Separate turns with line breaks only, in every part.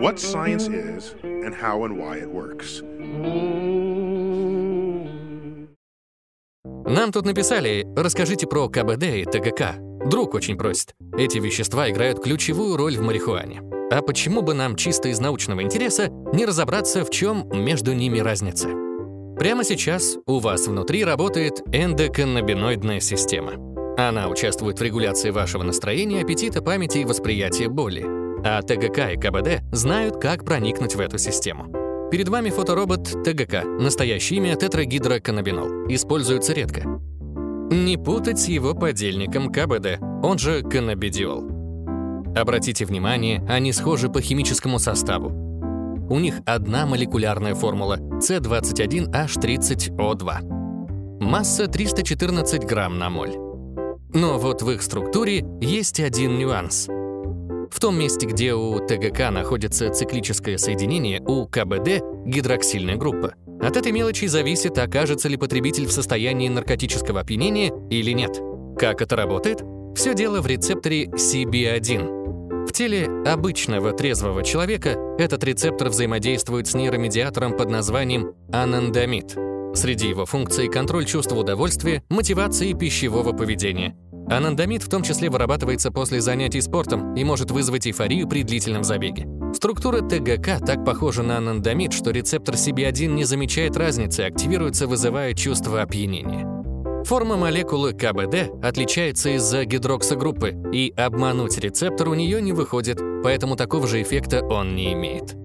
what science is and how and why it works.
Нам тут написали, расскажите про КБД и ТГК. Друг очень просит. Эти вещества играют ключевую роль в марихуане. А почему бы нам чисто из научного интереса не разобраться, в чем между ними разница? Прямо сейчас у вас внутри работает эндоканнабиноидная система. Она участвует в регуляции вашего настроения, аппетита, памяти и восприятия боли. А ТГК и КБД знают, как проникнуть в эту систему. Перед вами фоторобот ТГК, настоящее имя тетрагидроканнабинол, используется редко. Не путать с его подельником КБД, он же каннабидиол. Обратите внимание, они схожи по химическому составу. У них одна молекулярная формула C21H30O2. Масса 314 грамм на моль. Но вот в их структуре есть один нюанс. В том месте, где у ТГК находится циклическое соединение, у КБД – гидроксильная группа. От этой мелочи зависит, окажется ли потребитель в состоянии наркотического опьянения или нет. Как это работает? Все дело в рецепторе CB1. В теле обычного трезвого человека этот рецептор взаимодействует с нейромедиатором под названием анандамид. Среди его функций контроль чувства удовольствия, мотивации пищевого поведения – Анандамид в том числе вырабатывается после занятий спортом и может вызвать эйфорию при длительном забеге. Структура ТГК так похожа на анандамид, что рецептор CB1 не замечает разницы, активируется, вызывая чувство опьянения. Форма молекулы КБД отличается из-за гидроксогруппы, и обмануть рецептор у нее не выходит, поэтому такого же эффекта он не имеет.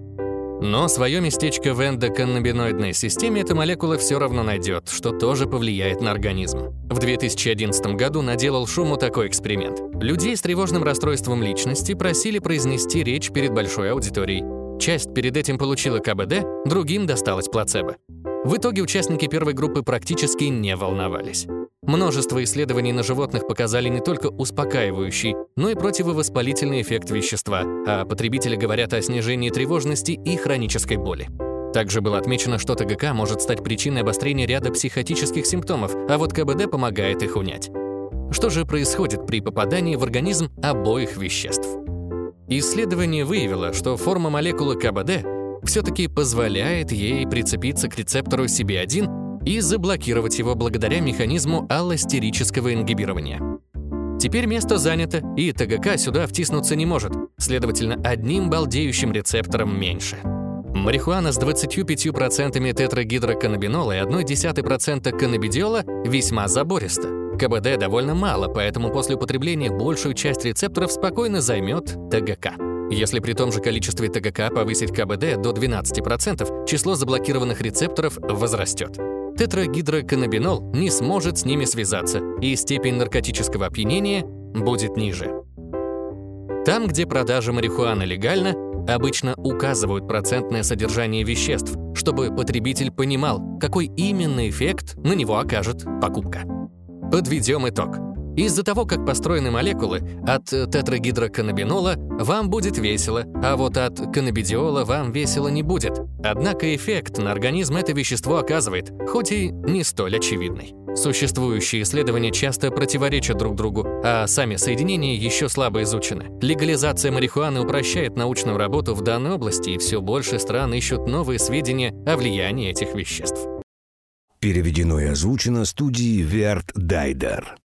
Но свое местечко в эндоканнабиноидной системе эта молекула все равно найдет, что тоже повлияет на организм. В 2011 году наделал шуму такой эксперимент. Людей с тревожным расстройством личности просили произнести речь перед большой аудиторией. Часть перед этим получила КБД, другим досталось плацебо. В итоге участники первой группы практически не волновались. Множество исследований на животных показали не только успокаивающий, но и противовоспалительный эффект вещества, а потребители говорят о снижении тревожности и хронической боли. Также было отмечено, что ТГК может стать причиной обострения ряда психотических симптомов, а вот КБД помогает их унять. Что же происходит при попадании в организм обоих веществ? Исследование выявило, что форма молекулы КБД все-таки позволяет ей прицепиться к рецептору CB1 и заблокировать его благодаря механизму аллостерического ингибирования. Теперь место занято, и ТГК сюда втиснуться не может, следовательно, одним балдеющим рецептором меньше. Марихуана с 25% тетрагидроканнабинола и 0,1% каннабидиола весьма забориста. КБД довольно мало, поэтому после употребления большую часть рецепторов спокойно займет ТГК. Если при том же количестве ТГК повысить КБД до 12%, число заблокированных рецепторов возрастет тетрагидроканнабинол не сможет с ними связаться, и степень наркотического опьянения будет ниже. Там, где продажа марихуаны легальна, обычно указывают процентное содержание веществ, чтобы потребитель понимал, какой именно эффект на него окажет покупка. Подведем итог. Из-за того, как построены молекулы, от тетрагидроканнабинола вам будет весело, а вот от каннабидиола вам весело не будет. Однако эффект на организм это вещество оказывает, хоть и не столь очевидный. Существующие исследования часто противоречат друг другу, а сами соединения еще слабо изучены. Легализация марихуаны упрощает научную работу в данной области, и все больше стран ищут новые сведения о влиянии этих веществ.
Переведено и озвучено студией Верт Дайдер.